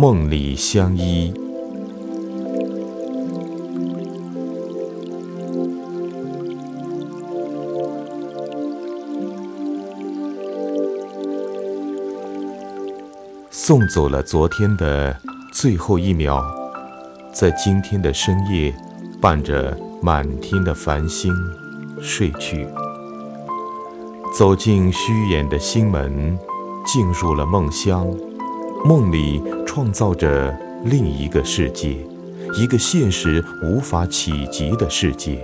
梦里相依。送走了昨天的最后一秒，在今天的深夜，伴着满天的繁星睡去。走进虚掩的心门，进入了梦乡。梦里创造着另一个世界，一个现实无法企及的世界。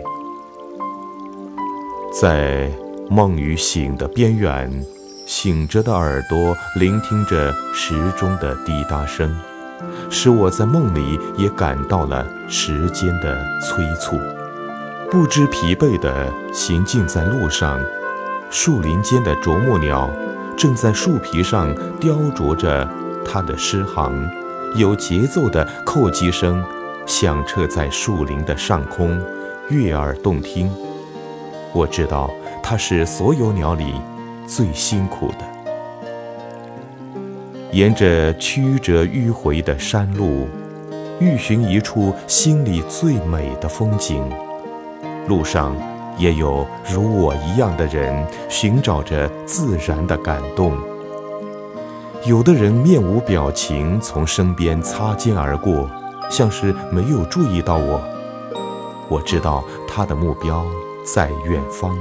在梦与醒的边缘，醒着的耳朵聆听着时钟的滴答声，使我在梦里也感到了时间的催促。不知疲惫地行进在路上，树林间的啄木鸟正在树皮上雕琢着。它的诗行，有节奏的叩击声，响彻在树林的上空，悦耳动听。我知道，它是所有鸟里最辛苦的。沿着曲折迂回的山路，欲寻一处心里最美的风景。路上也有如我一样的人，寻找着自然的感动。有的人面无表情从身边擦肩而过，像是没有注意到我。我知道他的目标在远方，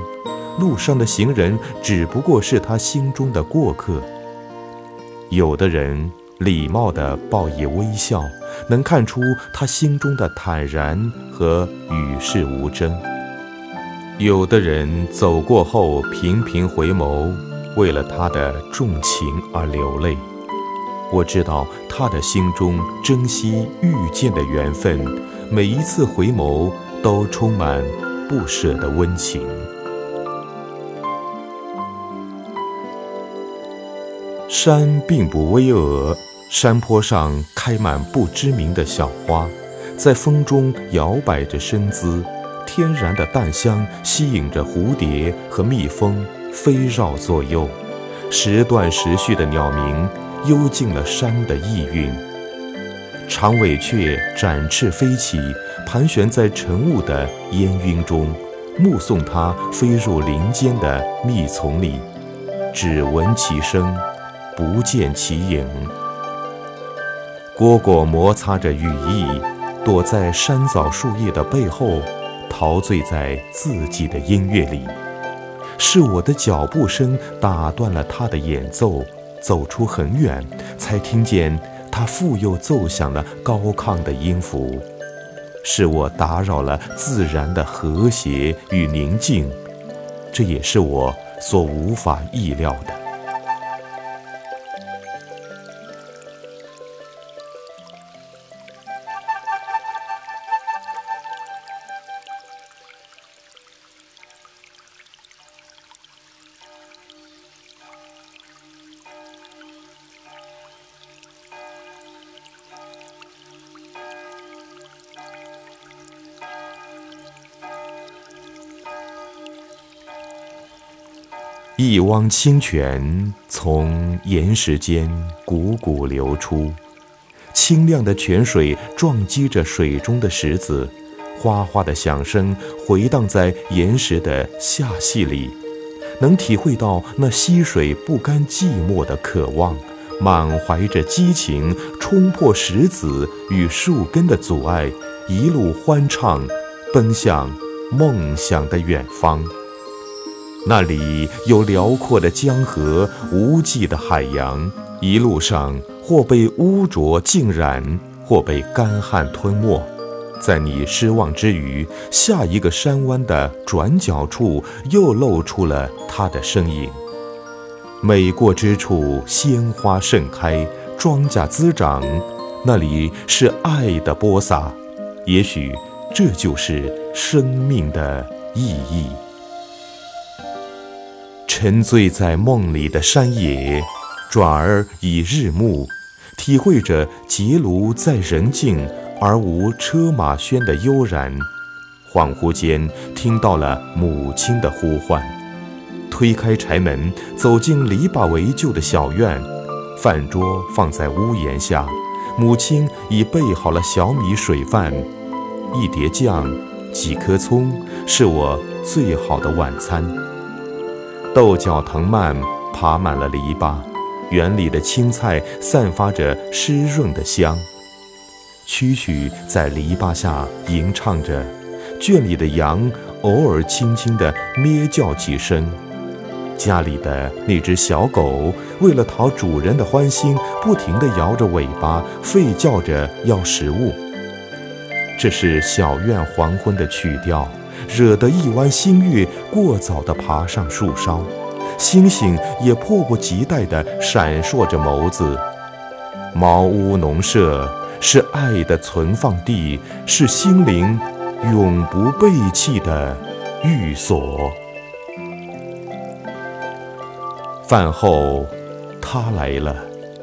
路上的行人只不过是他心中的过客。有的人礼貌地报以微笑，能看出他心中的坦然和与世无争。有的人走过后频频回眸。为了他的重情而流泪，我知道他的心中珍惜遇见的缘分，每一次回眸都充满不舍的温情。山并不巍峨，山坡上开满不知名的小花，在风中摇摆着身姿，天然的淡香吸引着蝴蝶和蜜蜂。飞绕左右，时断时续的鸟鸣，幽静了山的意蕴。长尾雀展翅飞起，盘旋在晨雾的烟云中，目送它飞入林间的密丛里，只闻其声，不见其影。蝈蝈摩擦着羽翼，躲在山枣树叶的背后，陶醉在自己的音乐里。是我的脚步声打断了他的演奏，走出很远，才听见他复又奏响了高亢的音符。是我打扰了自然的和谐与宁静，这也是我所无法意料的。一汪清泉从岩石间汩汩流出，清亮的泉水撞击着水中的石子，哗哗的响声回荡在岩石的下隙里，能体会到那溪水不甘寂寞的渴望，满怀着激情，冲破石子与树根的阻碍，一路欢畅，奔向梦想的远方。那里有辽阔的江河，无际的海洋。一路上，或被污浊浸染，或被干旱吞没。在你失望之余，下一个山湾的转角处，又露出了它的身影。每过之处，鲜花盛开，庄稼滋长。那里是爱的播撒。也许，这就是生命的意义。沉醉在梦里的山野，转而已日暮，体会着结庐在人境而无车马喧的悠然。恍惚间听到了母亲的呼唤，推开柴门，走进篱笆围就的小院，饭桌放在屋檐下，母亲已备好了小米水饭，一碟酱，几颗葱，是我最好的晚餐。豆角藤蔓爬满了篱笆，园里的青菜散发着湿润的香。蛐蛐在篱笆下吟唱着，圈里的羊偶尔轻轻地咩叫几声。家里的那只小狗，为了讨主人的欢心，不停地摇着尾巴，吠叫着要食物。这是小院黄昏的曲调，惹得一弯新月过早地爬上树梢，星星也迫不及待地闪烁着眸子。茅屋农舍是爱的存放地，是心灵永不背弃的寓所。饭后，他来了，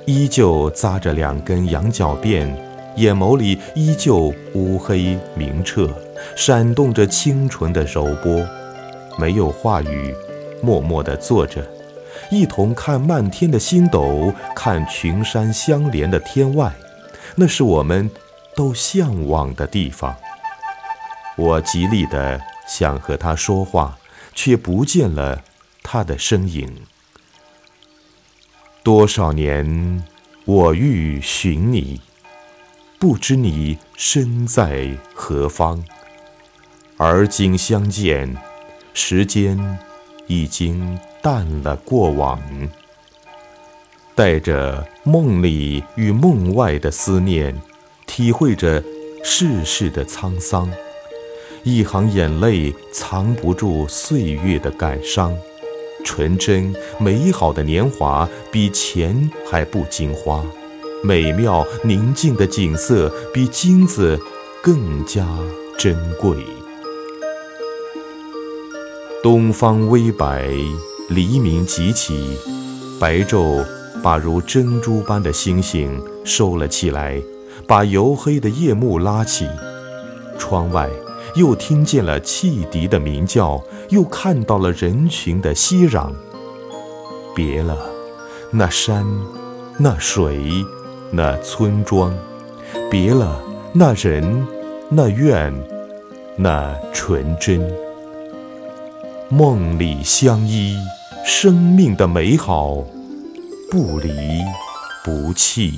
依旧扎着两根羊角辫，眼眸里依旧乌黑明澈，闪动着清纯的柔波。没有话语，默默地坐着，一同看漫天的星斗，看群山相连的天外，那是我们都向往的地方。我极力地想和他说话，却不见了他的身影。多少年，我欲寻你，不知你身在何方。而今相见，时间已经淡了过往。带着梦里与梦外的思念，体会着世事的沧桑。一行眼泪藏不住岁月的感伤。纯真美好的年华比钱还不经花，美妙宁静的景色比金子更加珍贵。东方微白，黎明即起，白昼把如珍珠般的星星收了起来，把黝黑的夜幕拉起。窗外。又听见了汽笛的鸣叫，又看到了人群的熙攘。别了，那山，那水，那村庄；别了，那人，那院，那纯真。梦里相依，生命的美好，不离不弃。